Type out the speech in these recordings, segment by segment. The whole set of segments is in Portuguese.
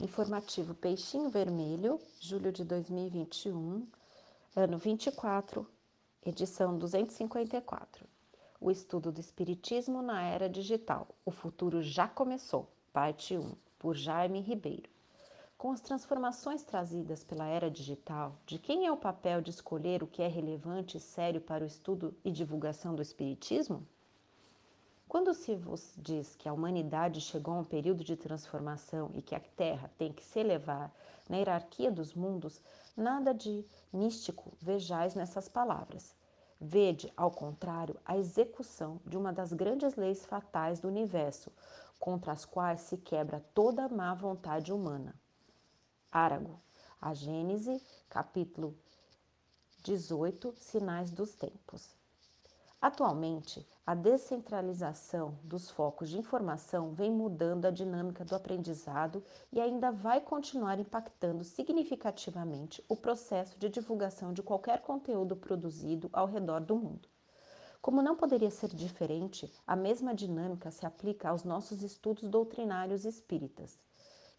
Informativo Peixinho Vermelho, julho de 2021, ano 24, edição 254. O estudo do Espiritismo na Era Digital. O futuro já começou. Parte 1, por Jaime Ribeiro. Com as transformações trazidas pela era digital, de quem é o papel de escolher o que é relevante e sério para o estudo e divulgação do Espiritismo? Quando se vos diz que a humanidade chegou a um período de transformação e que a Terra tem que se elevar na hierarquia dos mundos, nada de místico vejais nessas palavras. Vede, ao contrário, a execução de uma das grandes leis fatais do universo, contra as quais se quebra toda a má vontade humana. Árago, a Gênese, capítulo 18, Sinais dos Tempos. Atualmente, a descentralização dos focos de informação vem mudando a dinâmica do aprendizado e ainda vai continuar impactando significativamente o processo de divulgação de qualquer conteúdo produzido ao redor do mundo. Como não poderia ser diferente, a mesma dinâmica se aplica aos nossos estudos doutrinários espíritas.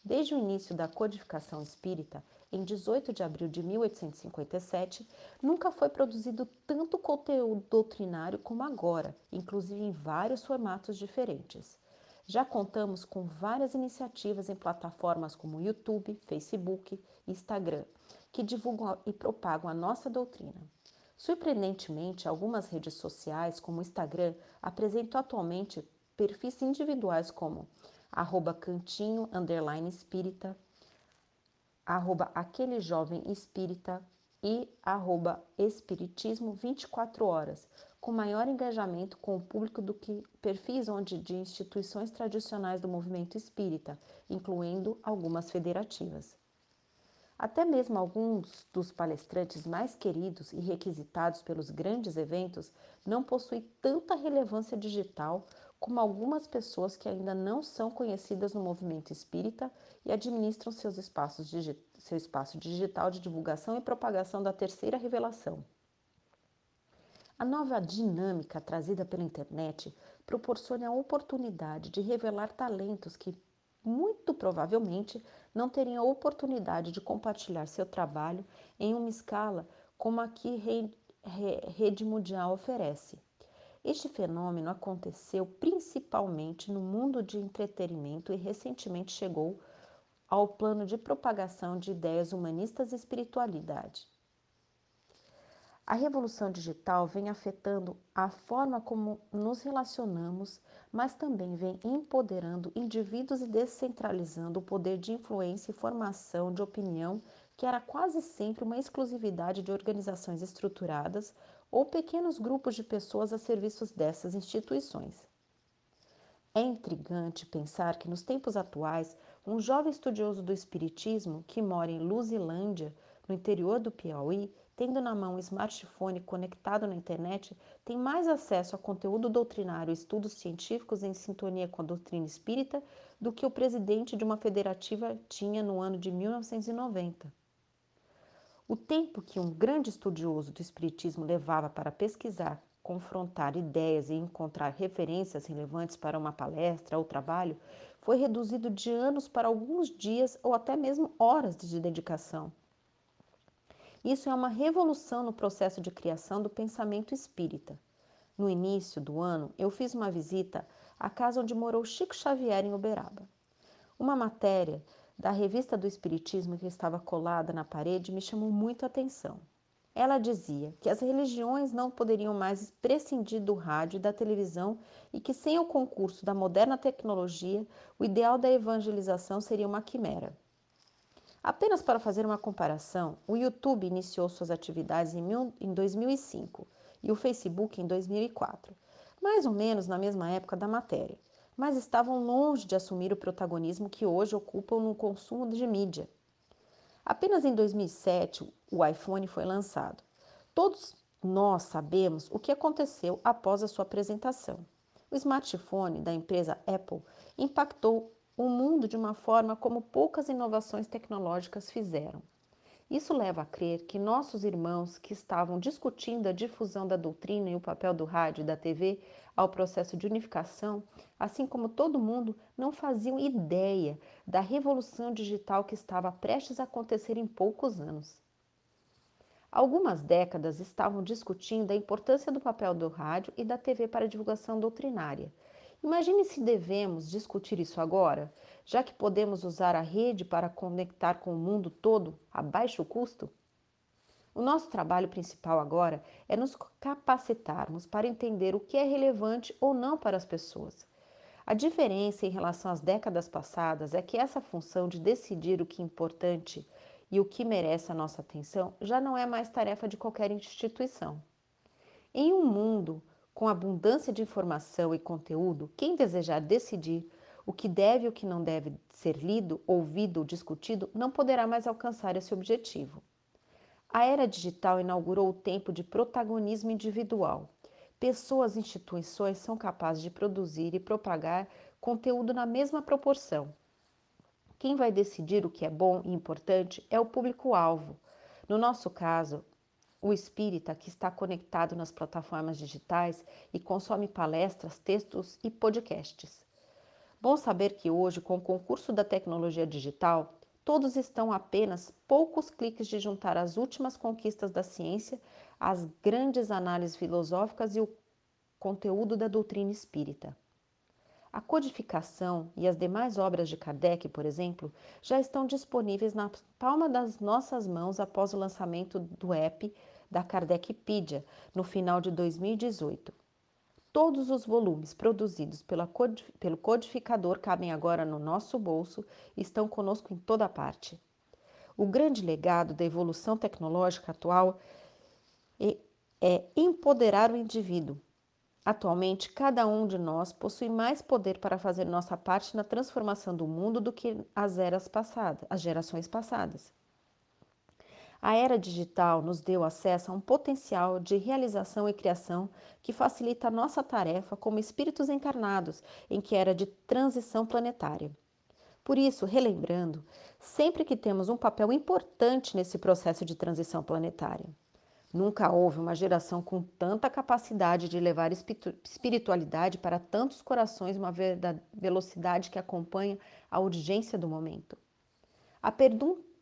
Desde o início da codificação espírita, em 18 de abril de 1857, nunca foi produzido tanto conteúdo doutrinário como agora, inclusive em vários formatos diferentes. Já contamos com várias iniciativas em plataformas como YouTube, Facebook e Instagram, que divulgam e propagam a nossa doutrina. Surpreendentemente, algumas redes sociais, como o Instagram, apresentam atualmente perfis individuais como arroba cantinho, underline espírita, arroba aquele jovem espírita e arroba espiritismo 24 horas, com maior engajamento com o público do que perfis onde de instituições tradicionais do movimento espírita, incluindo algumas federativas. Até mesmo alguns dos palestrantes mais queridos e requisitados pelos grandes eventos não possuem tanta relevância digital como algumas pessoas que ainda não são conhecidas no movimento espírita e administram seus espaços seu espaço digital de divulgação e propagação da terceira revelação. A nova dinâmica trazida pela internet proporciona a oportunidade de revelar talentos que, muito provavelmente, não teriam a oportunidade de compartilhar seu trabalho em uma escala como a que rede mundial oferece. Este fenômeno aconteceu principalmente no mundo de entretenimento e recentemente chegou ao plano de propagação de ideias humanistas e espiritualidade. A revolução digital vem afetando a forma como nos relacionamos, mas também vem empoderando indivíduos e descentralizando o poder de influência e formação de opinião que era quase sempre uma exclusividade de organizações estruturadas ou pequenos grupos de pessoas a serviço dessas instituições. É intrigante pensar que, nos tempos atuais, um jovem estudioso do Espiritismo que mora em Luzilândia, no interior do Piauí, tendo na mão um smartphone conectado na internet, tem mais acesso a conteúdo doutrinário e estudos científicos em sintonia com a doutrina espírita do que o presidente de uma federativa tinha no ano de 1990. O tempo que um grande estudioso do Espiritismo levava para pesquisar, confrontar ideias e encontrar referências relevantes para uma palestra ou trabalho foi reduzido de anos para alguns dias ou até mesmo horas de dedicação. Isso é uma revolução no processo de criação do pensamento espírita. No início do ano, eu fiz uma visita à casa onde morou Chico Xavier em Uberaba. Uma matéria da revista do Espiritismo que estava colada na parede me chamou muito a atenção. Ela dizia que as religiões não poderiam mais prescindir do rádio e da televisão e que, sem o concurso da moderna tecnologia, o ideal da evangelização seria uma quimera. Apenas para fazer uma comparação, o YouTube iniciou suas atividades em 2005 e o Facebook em 2004, mais ou menos na mesma época da matéria mas estavam longe de assumir o protagonismo que hoje ocupam no consumo de mídia. Apenas em 2007 o iPhone foi lançado. Todos nós sabemos o que aconteceu após a sua apresentação. O smartphone da empresa Apple impactou o mundo de uma forma como poucas inovações tecnológicas fizeram. Isso leva a crer que nossos irmãos que estavam discutindo a difusão da doutrina e o papel do rádio e da TV ao processo de unificação, assim como todo mundo, não faziam ideia da revolução digital que estava prestes a acontecer em poucos anos. Algumas décadas estavam discutindo a importância do papel do rádio e da TV para a divulgação doutrinária. Imagine se devemos discutir isso agora, já que podemos usar a rede para conectar com o mundo todo a baixo custo? O nosso trabalho principal agora é nos capacitarmos para entender o que é relevante ou não para as pessoas. A diferença em relação às décadas passadas é que essa função de decidir o que é importante e o que merece a nossa atenção já não é mais tarefa de qualquer instituição. Em um mundo com abundância de informação e conteúdo, quem desejar decidir o que deve e o que não deve ser lido, ouvido ou discutido não poderá mais alcançar esse objetivo. A era digital inaugurou o tempo de protagonismo individual. Pessoas e instituições são capazes de produzir e propagar conteúdo na mesma proporção, quem vai decidir o que é bom e importante é o público-alvo. No nosso caso, o espírita que está conectado nas plataformas digitais e consome palestras, textos e podcasts. Bom saber que hoje, com o concurso da tecnologia digital, todos estão a apenas poucos cliques de juntar as últimas conquistas da ciência, as grandes análises filosóficas e o conteúdo da doutrina espírita. A codificação e as demais obras de Kardec, por exemplo, já estão disponíveis na palma das nossas mãos após o lançamento do app da Kardecpedia no final de 2018. Todos os volumes produzidos pelo codificador cabem agora no nosso bolso e estão conosco em toda parte. O grande legado da evolução tecnológica atual é, empoderar o indivíduo, Atualmente, cada um de nós possui mais poder para fazer nossa parte na transformação do mundo do que as eras passadas, as gerações passadas. A era digital nos deu acesso a um potencial de realização e criação que facilita a nossa tarefa como espíritos encarnados em que era de transição planetária. Por isso, relembrando, sempre que temos um papel importante nesse processo de transição planetária. Nunca houve uma geração com tanta capacidade de levar espiritualidade para tantos corações, uma velocidade que acompanha a urgência do momento. A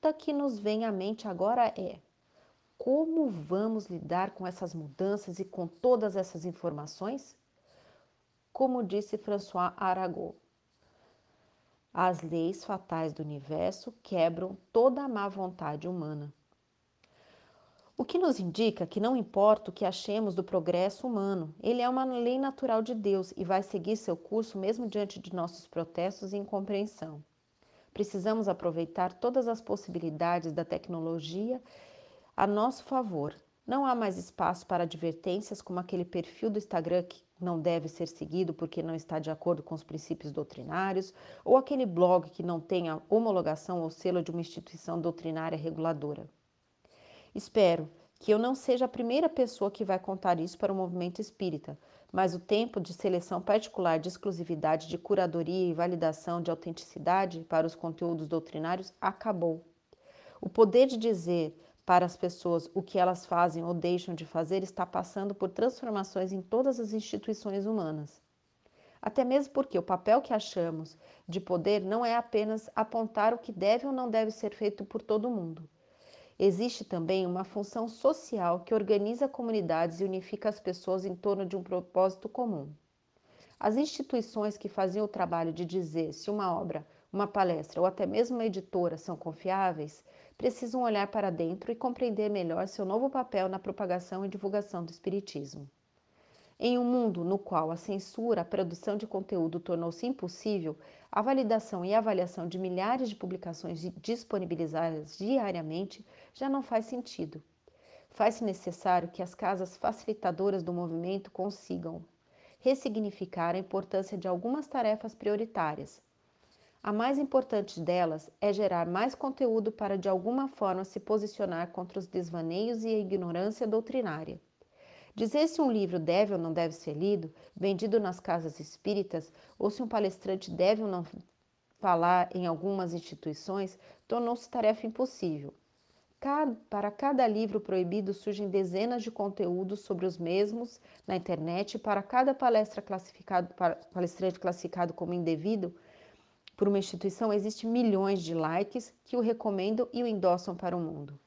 pergunta que nos vem à mente agora é: como vamos lidar com essas mudanças e com todas essas informações? Como disse François Arago, as leis fatais do universo quebram toda a má vontade humana. O que nos indica que não importa o que achemos do progresso humano, ele é uma lei natural de Deus e vai seguir seu curso mesmo diante de nossos protestos e incompreensão. Precisamos aproveitar todas as possibilidades da tecnologia a nosso favor. Não há mais espaço para advertências como aquele perfil do Instagram que não deve ser seguido porque não está de acordo com os princípios doutrinários, ou aquele blog que não tenha homologação ou selo de uma instituição doutrinária reguladora. Espero que eu não seja a primeira pessoa que vai contar isso para o movimento espírita, mas o tempo de seleção particular de exclusividade, de curadoria e validação de autenticidade para os conteúdos doutrinários acabou. O poder de dizer para as pessoas o que elas fazem ou deixam de fazer está passando por transformações em todas as instituições humanas. Até mesmo porque o papel que achamos de poder não é apenas apontar o que deve ou não deve ser feito por todo mundo Existe também uma função social que organiza comunidades e unifica as pessoas em torno de um propósito comum. As instituições que faziam o trabalho de dizer se uma obra, uma palestra ou até mesmo uma editora são confiáveis, precisam olhar para dentro e compreender melhor seu novo papel na propagação e divulgação do Espiritismo. Em um mundo no qual a censura, a produção de conteúdo tornou-se impossível, a validação e avaliação de milhares de publicações disponibilizadas diariamente já não faz sentido. Faz-se necessário que as casas facilitadoras do movimento consigam ressignificar a importância de algumas tarefas prioritárias. A mais importante delas é gerar mais conteúdo para de alguma forma se posicionar contra os desvaneios e a ignorância doutrinária. Dizer se um livro deve ou não deve ser lido, vendido nas casas espíritas, ou se um palestrante deve ou não falar em algumas instituições, tornou-se tarefa impossível. para cada livro proibido surgem dezenas de conteúdos sobre os mesmos na internet para cada palestra classificado, palestrante classificado como indevido por uma instituição, existem milhões de likes que o recomendam e o endossam para o mundo.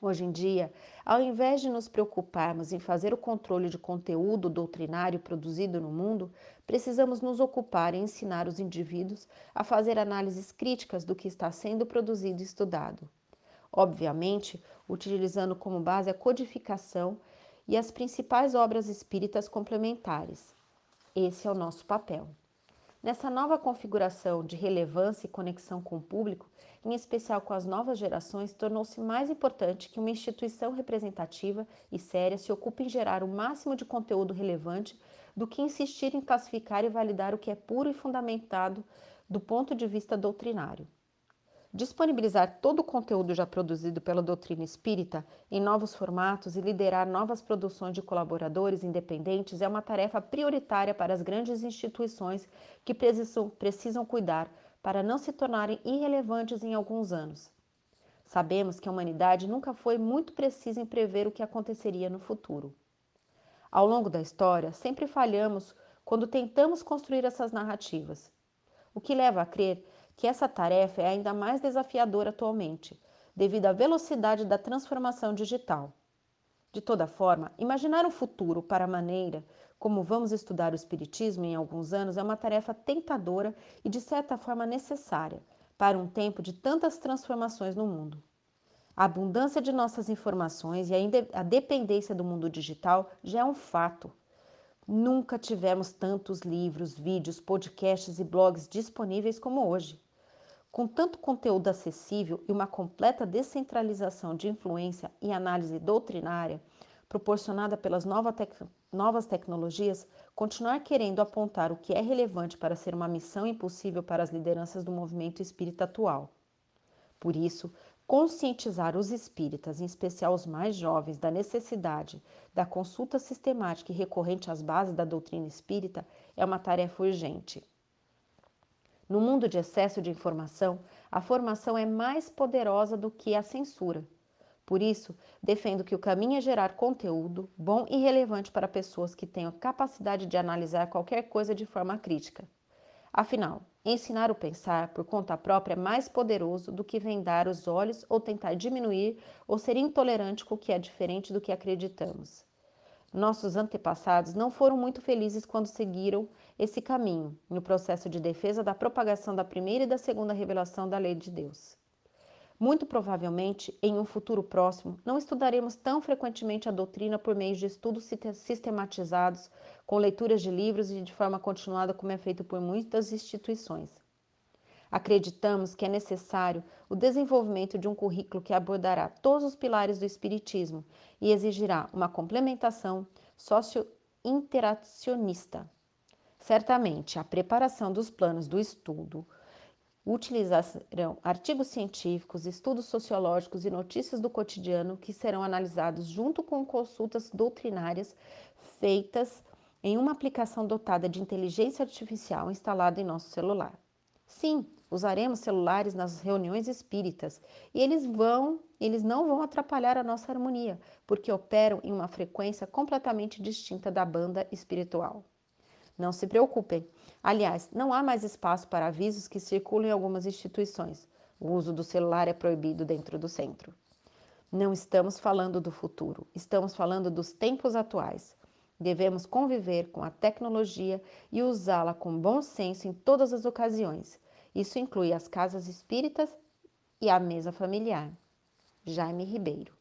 Hoje em dia, ao invés de nos preocuparmos em fazer o controle de conteúdo doutrinário produzido no mundo, precisamos nos ocupar em ensinar os indivíduos a fazer análises críticas do que está sendo produzido e estudado obviamente utilizando como base a codificação e as principais obras espíritas complementares. Esse é o nosso papel. Nessa nova configuração de relevância e conexão com o público, em especial com as novas gerações, tornou-se mais importante que uma instituição representativa e séria se ocupe em gerar o máximo de conteúdo relevante do que insistir em classificar e validar o que é puro e fundamentado do ponto de vista doutrinário. Disponibilizar todo o conteúdo já produzido pela doutrina espírita em novos formatos e liderar novas produções de colaboradores independentes é uma tarefa prioritária para as grandes instituições que precisam, cuidar para não se tornarem irrelevantes em alguns anos. Sabemos que a humanidade nunca foi muito precisa em prever o que aconteceria no futuro. Ao longo da história, sempre falhamos quando tentamos construir essas narrativas, o que leva a crer que essa tarefa é ainda mais desafiadora atualmente, devido à velocidade da transformação digital. De toda forma, imaginar um futuro para a maneira como vamos estudar o Espiritismo em alguns anos é uma tarefa tentadora e, de certa forma, necessária para um tempo de tantas transformações no mundo. A abundância de nossas informações e a dependência do mundo digital já é um fato. Nunca tivemos tantos livros, vídeos, podcasts e blogs disponíveis como hoje. Com tanto conteúdo acessível e uma completa descentralização de influência e análise doutrinária proporcionada pelas novas tecnologias, continuar querendo apontar o que é relevante para ser uma missão impossível para as lideranças do movimento espírita atual. Por isso, conscientizar os espíritas, em especial os mais jovens, da necessidade da consulta sistemática e recorrente às bases da doutrina espírita é uma tarefa urgente. No mundo de excesso de informação, a formação é mais poderosa do que a censura. Por isso, defendo que o caminho é gerar conteúdo bom e relevante para pessoas que tenham capacidade de analisar qualquer coisa de forma crítica. Afinal, ensinar o pensar por conta própria é mais poderoso do que vendar os olhos ou tentar diminuir ou ser intolerante com o que é diferente do que acreditamos. Nossos antepassados não foram muito felizes quando seguiram esse caminho no processo de defesa da propagação da primeira e da segunda revelação da lei de Deus. Muito provavelmente, em um futuro próximo, não estudaremos tão frequentemente a doutrina por meio de estudos sistematizados, com leituras de livros e de forma continuada, como é feito por muitas instituições. Acreditamos que é necessário o desenvolvimento de um currículo que abordará todos os pilares do Espiritismo e exigirá uma complementação socio-interacionista Certamente, a preparação dos planos do estudo utilizarão artigos científicos, estudos sociológicos e notícias do cotidiano que serão analisados junto com consultas doutrinárias feitas em uma aplicação dotada de inteligência artificial instalada em nosso celular. Sim, usaremos celulares nas reuniões espíritas e eles vão, eles não vão atrapalhar a nossa harmonia, porque operam em uma frequência completamente distinta da banda espiritual. Não se preocupem. Aliás, não há mais espaço para avisos que circulam em algumas instituições. O uso do celular é proibido dentro do centro. Não estamos falando do futuro, estamos falando dos tempos atuais. Devemos conviver com a tecnologia e usá-la com bom senso em todas as ocasiões. Isso inclui as casas espíritas e a mesa familiar. Jaime Ribeiro